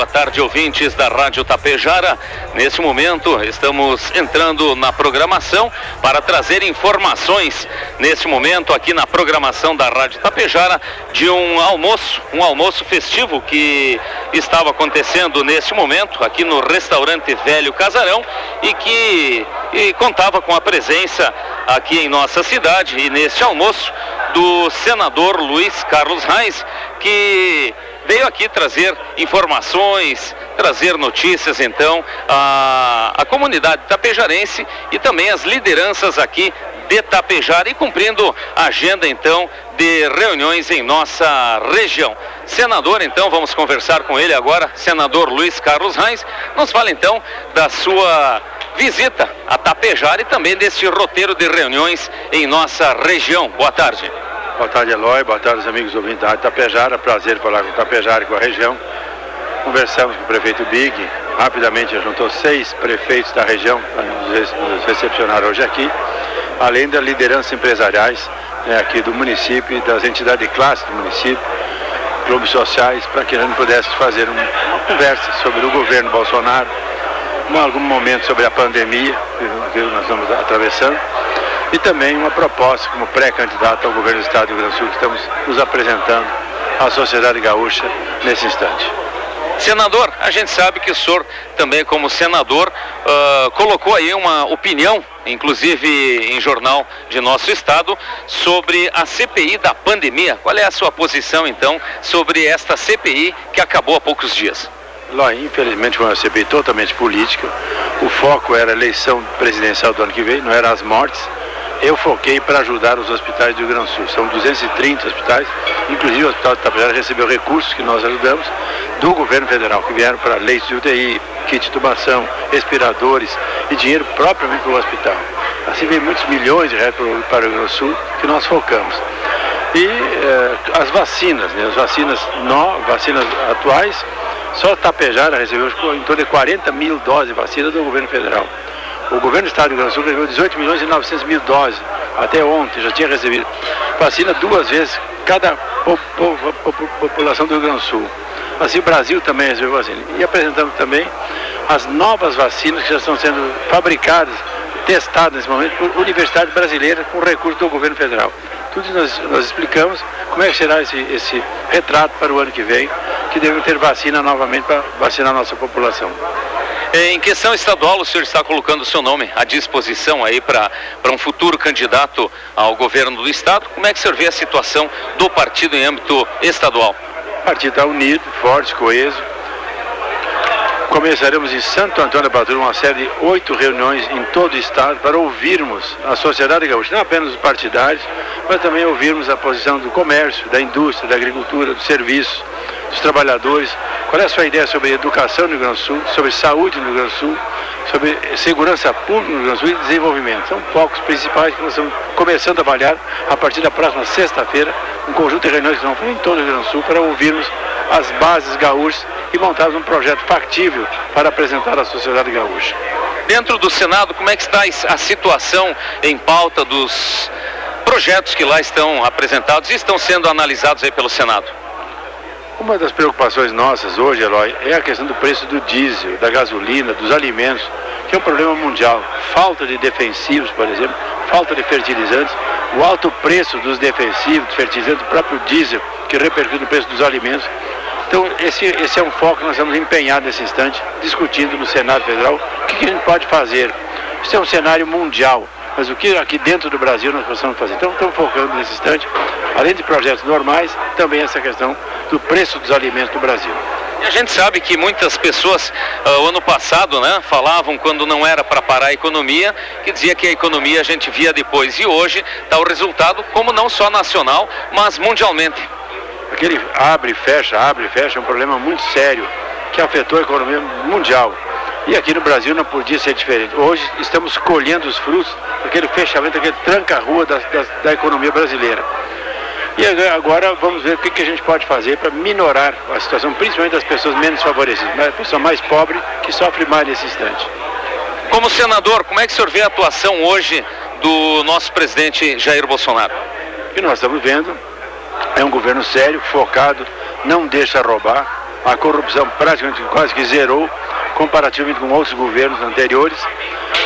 boa tarde, ouvintes da Rádio Tapejara. Nesse momento, estamos entrando na programação para trazer informações, nesse momento, aqui na programação da Rádio Tapejara, de um almoço, um almoço festivo que estava acontecendo nesse momento, aqui no restaurante Velho Casarão, e que e contava com a presença aqui em nossa cidade e neste almoço do senador Luiz Carlos Reis, que veio aqui trazer informações, trazer notícias então à, à comunidade tapejarense e também as lideranças aqui de Tapejara e cumprindo a agenda então de reuniões em nossa região. Senador, então, vamos conversar com ele agora, senador Luiz Carlos Reis, nos fala então da sua visita a Tapejara e também desse roteiro de reuniões em nossa região. Boa tarde. Boa tarde, Eloy. Boa tarde, amigos ouvintes da Tapejara. Prazer falar com Tapejara e com a região. Conversamos com o prefeito Big. Rapidamente juntou seis prefeitos da região para nos recepcionar hoje aqui, além das lideranças empresariais né, aqui do município e das entidades de classe do município, clubes sociais, para que a gente pudesse fazer uma conversa sobre o governo Bolsonaro, em algum momento sobre a pandemia que nós estamos atravessando e também uma proposta como pré-candidato ao governo do Estado do Rio Grande do Sul que estamos nos apresentando à sociedade gaúcha nesse instante. Senador, a gente sabe que o senhor também como senador uh, colocou aí uma opinião, inclusive em jornal de nosso estado, sobre a CPI da pandemia. Qual é a sua posição então sobre esta CPI que acabou há poucos dias? Lá, infelizmente, foi uma CPI totalmente política. O foco era a eleição presidencial do ano que vem, não eram as mortes eu foquei para ajudar os hospitais do Rio Grande do Sul. São 230 hospitais, inclusive o Hospital de Tapejara recebeu recursos que nós ajudamos do governo federal, que vieram para leitos de UTI, kit de tubação, respiradores e dinheiro propriamente para o hospital. Assim veio muitos milhões de reais para o Rio Grande do Sul que nós focamos. E eh, as vacinas, né? as vacinas, no, vacinas atuais, só Tapejara recebeu em torno de 40 mil doses de vacina do governo federal. O governo do estado do Rio Grande do Sul recebeu 18 milhões e 900 mil doses. Até ontem já tinha recebido. Vacina duas vezes cada po po po população do Rio Grande do Sul. Assim o Brasil também recebeu vacina. E apresentamos também as novas vacinas que já estão sendo fabricadas, testadas nesse momento por universidades brasileiras com recurso do governo federal. Tudo nós, nós explicamos como é que será esse, esse retrato para o ano que vem, que devemos ter vacina novamente para vacinar a nossa população. Em questão estadual, o senhor está colocando o seu nome à disposição aí para um futuro candidato ao governo do estado. Como é que o senhor vê a situação do partido em âmbito estadual? O partido está unido, forte, coeso. Começaremos em Santo Antônio da Patrulha uma série de oito reuniões em todo o estado para ouvirmos a sociedade gaúcha, não apenas os partidários, mas também ouvirmos a posição do comércio, da indústria, da agricultura, do serviço, dos trabalhadores, qual é a sua ideia sobre educação no Rio Grande do Sul, sobre saúde no Rio Grande do Sul, sobre segurança pública no Rio Grande do Sul e desenvolvimento. São focos principais que nós estamos começando a trabalhar a partir da próxima sexta-feira, um conjunto de reuniões que vão fazer em todo o Rio Grande do Sul para ouvirmos as bases gaúchas e montarmos um projeto factível para apresentar à sociedade gaúcha. Dentro do Senado, como é que está a situação em pauta dos projetos que lá estão apresentados e estão sendo analisados aí pelo Senado? Uma das preocupações nossas hoje, Eloy, é a questão do preço do diesel, da gasolina, dos alimentos, que é um problema mundial. Falta de defensivos, por exemplo, falta de fertilizantes, o alto preço dos defensivos, dos fertilizantes, o próprio diesel, que repercute no preço dos alimentos. Então, esse, esse é um foco que nós estamos empenhados nesse instante, discutindo no Senado Federal o que, que a gente pode fazer. Isso é um cenário mundial mas o que aqui dentro do Brasil nós possamos fazer. Então estamos focando nesse instante, além de projetos normais, também essa questão do preço dos alimentos do Brasil. E a gente sabe que muitas pessoas, uh, ano passado, né, falavam quando não era para parar a economia, que dizia que a economia a gente via depois. E hoje está o resultado, como não só nacional, mas mundialmente. Aquele abre e fecha, abre e fecha é um problema muito sério que afetou a economia mundial. E aqui no Brasil não podia ser diferente. Hoje estamos colhendo os frutos daquele fechamento, daquele tranca-rua da, da, da, economia brasileira. E agora vamos ver o que, que a gente pode fazer para minorar a situação, principalmente das pessoas menos favorecidas, né? a pessoa mais pobre que sofre mais nesse instante. Como senador, como é que o senhor vê a atuação hoje do nosso presidente Jair Bolsonaro? O que nós estamos vendo é um governo sério, focado, não deixa roubar, a corrupção praticamente quase que zerou, comparativamente com outros governos anteriores.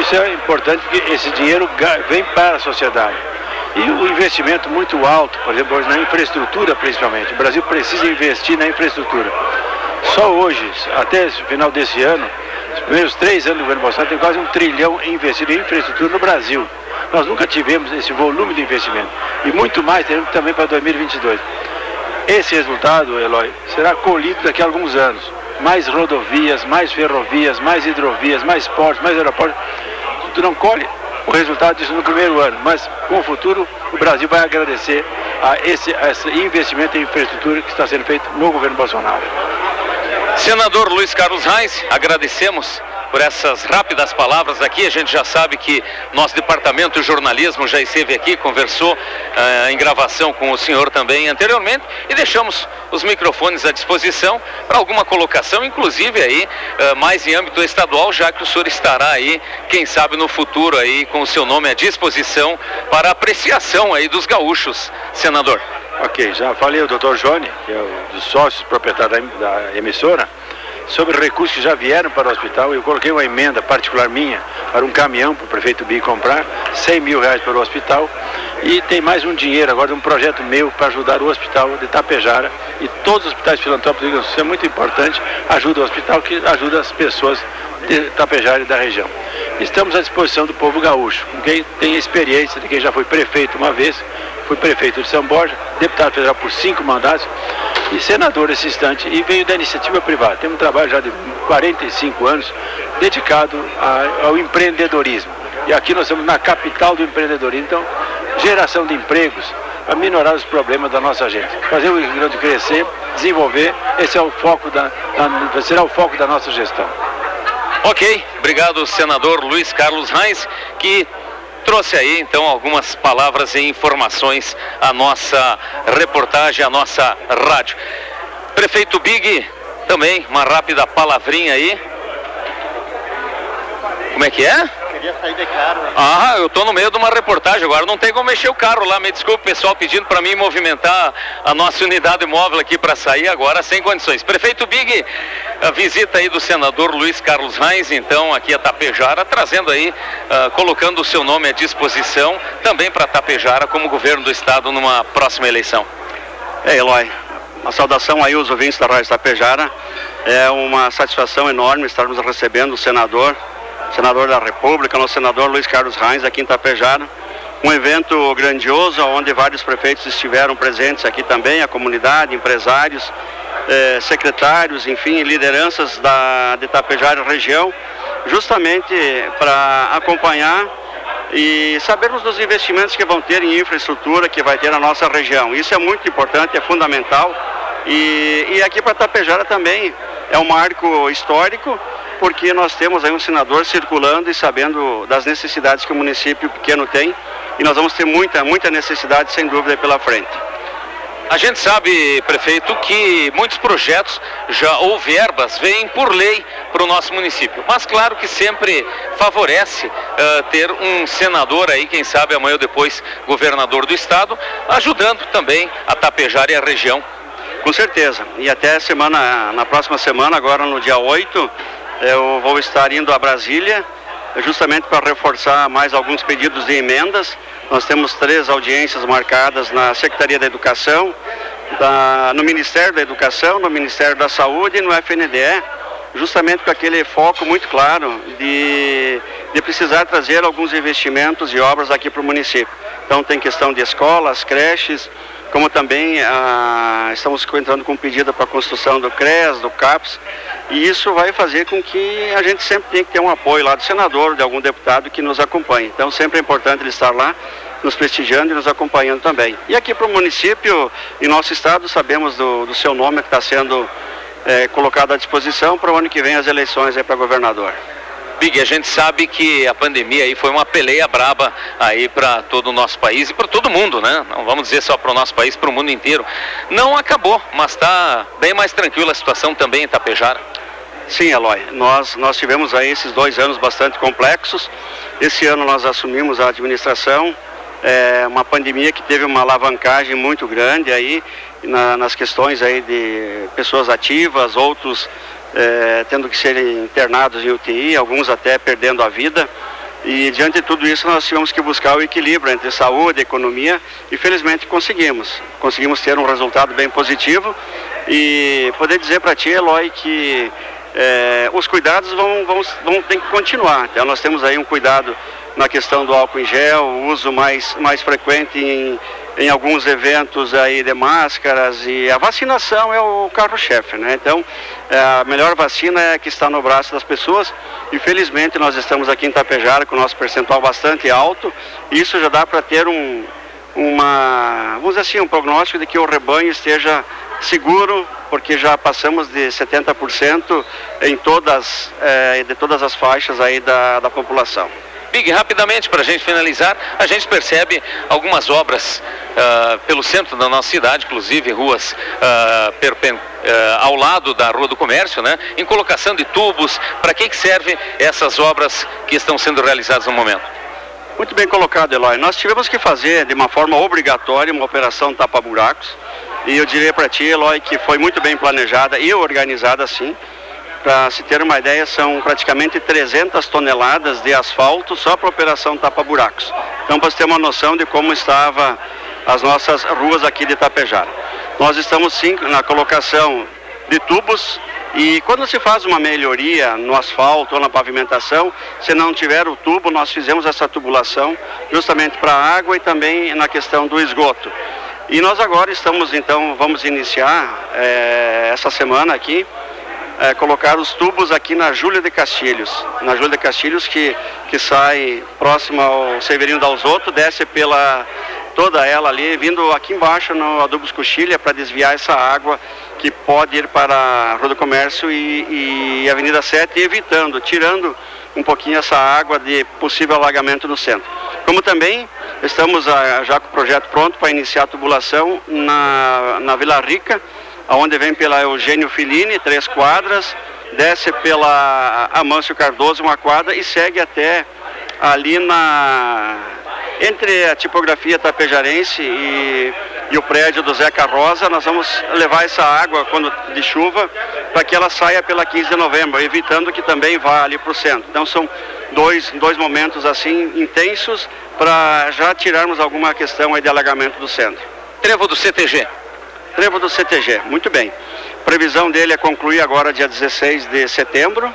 Isso é importante porque esse dinheiro vem para a sociedade. E o investimento muito alto, por exemplo, na infraestrutura principalmente. O Brasil precisa investir na infraestrutura. Só hoje, até o final desse ano, os primeiros três anos do governo Bolsonaro tem quase um trilhão investido em infraestrutura no Brasil. Nós nunca tivemos esse volume de investimento. E muito mais teremos também para 2022. Esse resultado, Eloy, será colhido daqui a alguns anos. Mais rodovias, mais ferrovias, mais hidrovias, mais portos, mais aeroportos. Tu não colhe o resultado disso no primeiro ano, mas com o futuro o Brasil vai agradecer a esse, a esse investimento em infraestrutura que está sendo feito no governo Bolsonaro. Senador Luiz Carlos Reis, agradecemos por essas rápidas palavras aqui. A gente já sabe que nosso departamento de jornalismo já esteve aqui, conversou uh, em gravação com o senhor também anteriormente e deixamos os microfones à disposição para alguma colocação, inclusive aí uh, mais em âmbito estadual, já que o senhor estará aí, quem sabe no futuro aí com o seu nome à disposição para apreciação aí dos gaúchos, senador. Ok, já falei o doutor Johnny, que é um dos sócios proprietários da, da emissora sobre recursos que já vieram para o hospital. Eu coloquei uma emenda particular minha para um caminhão para o prefeito Bi comprar, 100 mil reais para o hospital. E tem mais um dinheiro agora, um projeto meu para ajudar o hospital de Tapejara e todos os hospitais filantrópicos. Isso é muito importante, ajuda o hospital que ajuda as pessoas de Tapejara e da região. Estamos à disposição do povo gaúcho, quem tem experiência de quem já foi prefeito uma vez, fui prefeito de São Borja, deputado federal por cinco mandatos e senador nesse instante e veio da iniciativa privada. Tem um trabalho já de 45 anos dedicado a, ao empreendedorismo. E aqui nós estamos na capital do empreendedorismo, então geração de empregos, para minorar os problemas da nossa gente. Fazer o Rio Grande crescer, desenvolver, esse é o foco da, da, será o foco da nossa gestão. Ok, obrigado senador Luiz Carlos Reis, que trouxe aí então algumas palavras e informações à nossa reportagem, à nossa rádio. Prefeito Big, também uma rápida palavrinha aí. Como é que é? Queria sair de carro. Ah, eu tô no meio de uma reportagem agora, não tem como mexer o carro lá. Me desculpe, pessoal, pedindo para mim movimentar a nossa unidade móvel aqui para sair agora sem condições. Prefeito Big, a visita aí do senador Luiz Carlos Reis, então, aqui a Tapejara, trazendo aí, uh, colocando o seu nome à disposição também para Tapejara como governo do estado numa próxima eleição. É, Eloy, uma saudação aí aos ouvintes da Rádio Tapejara. É uma satisfação enorme estarmos recebendo o senador senador da República, nosso senador Luiz Carlos Reis, aqui em Tapejara. Um evento grandioso, onde vários prefeitos estiveram presentes aqui também, a comunidade, empresários, eh, secretários, enfim, lideranças da, de Tapejara região, justamente para acompanhar e sabermos dos investimentos que vão ter em infraestrutura que vai ter na nossa região. Isso é muito importante, é fundamental. E, e aqui para Tapejara também é um marco histórico porque nós temos aí um senador circulando e sabendo das necessidades que o município pequeno tem e nós vamos ter muita, muita necessidade, sem dúvida, pela frente. A gente sabe, prefeito, que muitos projetos já ou verbas vêm por lei para o nosso município. Mas claro que sempre favorece uh, ter um senador aí, quem sabe amanhã ou depois governador do estado, ajudando também a tapejar e a região. Com certeza. E até semana, na próxima semana, agora no dia 8, eu vou estar indo a Brasília, justamente para reforçar mais alguns pedidos de emendas. Nós temos três audiências marcadas na Secretaria da Educação, da, no Ministério da Educação, no Ministério da Saúde e no FNDE, justamente com aquele foco muito claro de, de precisar trazer alguns investimentos e obras aqui para o município. Então tem questão de escolas, creches, como também ah, estamos entrando com pedido para a construção do CRES, do CAPS, e isso vai fazer com que a gente sempre tenha que ter um apoio lá do senador, de algum deputado que nos acompanhe. Então sempre é importante ele estar lá, nos prestigiando e nos acompanhando também. E aqui para o município e nosso estado sabemos do, do seu nome que está sendo é, colocado à disposição para o ano que vem as eleições para governador. Big, a gente sabe que a pandemia aí foi uma peleia braba aí para todo o nosso país e para todo mundo, né? Não vamos dizer só para o nosso país, para o mundo inteiro. Não acabou, mas está bem mais tranquila a situação também em Itapejara. Sim, Eloy. Nós, nós tivemos aí esses dois anos bastante complexos. Esse ano nós assumimos a administração, é, uma pandemia que teve uma alavancagem muito grande aí na, nas questões aí de pessoas ativas, outros é, tendo que ser internados em UTI, alguns até perdendo a vida. E diante de tudo isso nós tivemos que buscar o equilíbrio entre saúde e economia e felizmente conseguimos. Conseguimos ter um resultado bem positivo e poder dizer para ti, Eloy, que é, os cuidados vão, vão, vão ter que continuar. Então nós temos aí um cuidado na questão do álcool em gel, o uso mais, mais frequente em, em alguns eventos aí de máscaras e a vacinação é o carro-chefe, né? Então, é, a melhor vacina é que está no braço das pessoas. Infelizmente, nós estamos aqui em Tapejara com o nosso percentual bastante alto. Isso já dá para ter um, uma, vamos dizer assim, um prognóstico de que o rebanho esteja seguro, porque já passamos de 70% em todas, é, de todas as faixas aí da, da população. Big, rapidamente para a gente finalizar, a gente percebe algumas obras uh, pelo centro da nossa cidade, inclusive ruas uh, uh, ao lado da Rua do Comércio, né? Em colocação de tubos. Para que, que servem essas obras que estão sendo realizadas no momento? Muito bem colocado, Eloy. Nós tivemos que fazer de uma forma obrigatória uma operação tapa-buracos. E eu diria para ti, Eloy, que foi muito bem planejada e organizada assim. Para se ter uma ideia, são praticamente 300 toneladas de asfalto só para a operação tapa-buracos. Então, para você ter uma noção de como estava as nossas ruas aqui de Itapejara. Nós estamos sim na colocação de tubos e quando se faz uma melhoria no asfalto ou na pavimentação, se não tiver o tubo, nós fizemos essa tubulação justamente para a água e também na questão do esgoto. E nós agora estamos então, vamos iniciar é, essa semana aqui é, colocar os tubos aqui na Júlia de Castilhos. Na Júlia de Castilhos, que, que sai próximo ao Severino Dalzotto, desce pela toda ela ali, vindo aqui embaixo no Adubos Coxilha para desviar essa água que pode ir para a Rua do Comércio e, e Avenida 7, evitando, tirando um pouquinho essa água de possível alagamento no centro. Como também estamos a, ah, já com o projeto pronto para iniciar a tubulação na, na Vila Rica, onde vem pela Eugênio Filini, três quadras, desce pela Amâncio Cardoso, uma quadra, e segue até ali na entre a tipografia tapejarense e, e o prédio do Zeca Rosa, nós vamos levar essa água quando de chuva para que ela saia pela 15 de novembro, evitando que também vá ali para o centro. Então são dois, dois momentos assim intensos para já tirarmos alguma questão aí de alagamento do centro. Trevo do CTG. Trevo do CTG, muito bem. Previsão dele é concluir agora dia 16 de setembro.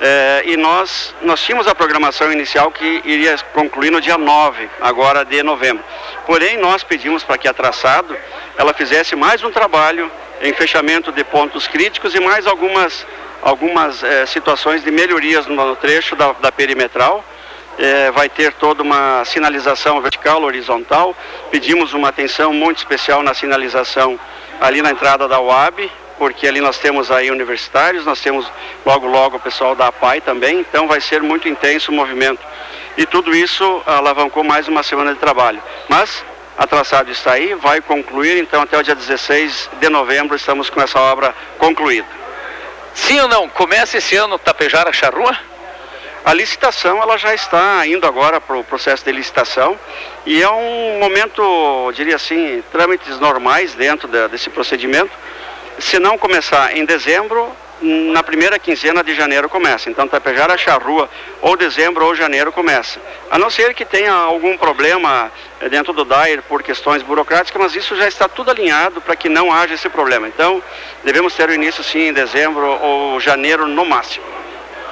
É, e nós, nós tínhamos a programação inicial que iria concluir no dia 9, agora de novembro. Porém, nós pedimos para que a traçado ela fizesse mais um trabalho em fechamento de pontos críticos e mais algumas, algumas é, situações de melhorias no, trecho da, da perimetral. É, vai ter toda uma sinalização vertical, horizontal. Pedimos uma atenção muito especial na sinalização ali na entrada da UAB, porque ali nós temos aí universitários, nós temos logo logo o pessoal da APAI também, então vai ser muito intenso o movimento. E tudo isso alavancou mais uma semana de trabalho. Mas a traçado está aí, vai concluir, então até o dia 16 de novembro estamos com essa obra concluída. Sim ou não? Começa esse ano Tapejara Charrua? A licitação ela já está indo agora para o processo de licitação e é um momento, diria assim, trâmites normais dentro de, desse procedimento. Se não começar em dezembro, na primeira quinzena de janeiro começa. Então, Tapejara Charrua, ou dezembro ou janeiro começa. A não ser que tenha algum problema eh, dentro do DAIR por questões burocráticas, mas isso já está tudo alinhado para que não haja esse problema. Então, devemos ter o início sim em dezembro ou janeiro no máximo.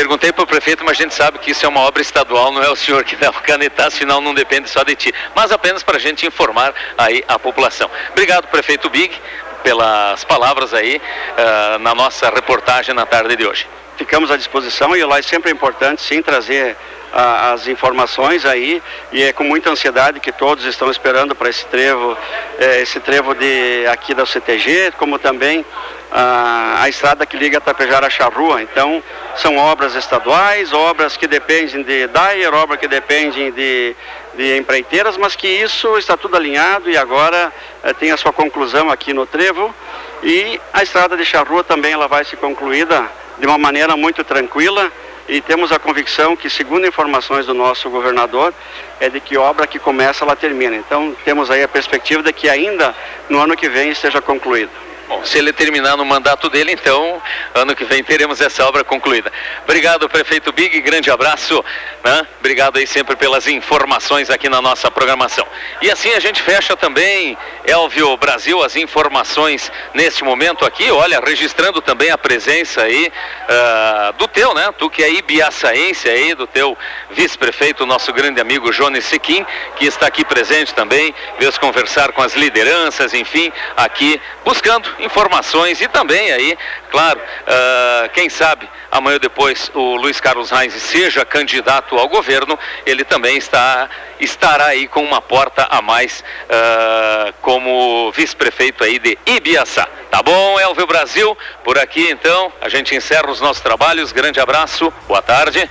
Perguntei para o prefeito, mas a gente sabe que isso é uma obra estadual, não é o senhor que deve canetar, afinal não depende só de ti. Mas apenas para a gente informar aí a população. Obrigado, prefeito Big, pelas palavras aí uh, na nossa reportagem na tarde de hoje. Ficamos à disposição e lá é sempre importante sim trazer uh, as informações aí e é com muita ansiedade que todos estão esperando para esse trevo, eh, esse trevo de aqui da CTG, como também a, a estrada que liga Tapejara a Charrua. Então, são obras estaduais, obras que dependem de DAIR, obras que dependem de, de empreiteiras, mas que isso está tudo alinhado e agora eh, tem a sua conclusão aqui no Trevo. E a estrada de Charrua também ela vai ser concluída de uma maneira muito tranquila e temos a convicção que, segundo informações do nosso governador, é de que obra que começa, ela termina. Então, temos aí a perspectiva de que ainda no ano que vem esteja concluído. Bom, se ele terminar no mandato dele, então, ano que vem teremos essa obra concluída. Obrigado, prefeito Big, grande abraço, né? Obrigado aí sempre pelas informações aqui na nossa programação. E assim a gente fecha também, Elvio Brasil, as informações neste momento aqui, olha, registrando também a presença aí uh, do teu, né? Tu que é ibiaçaense aí, do teu vice-prefeito, nosso grande amigo Jones Sequim, que está aqui presente também, veio conversar com as lideranças, enfim, aqui buscando informações e também aí, claro, uh, quem sabe amanhã ou depois o Luiz Carlos Reis seja candidato ao governo, ele também está, estará aí com uma porta a mais uh, como vice-prefeito aí de Ibiaçá. Tá bom, Elvio Brasil? Por aqui então, a gente encerra os nossos trabalhos. Grande abraço, boa tarde.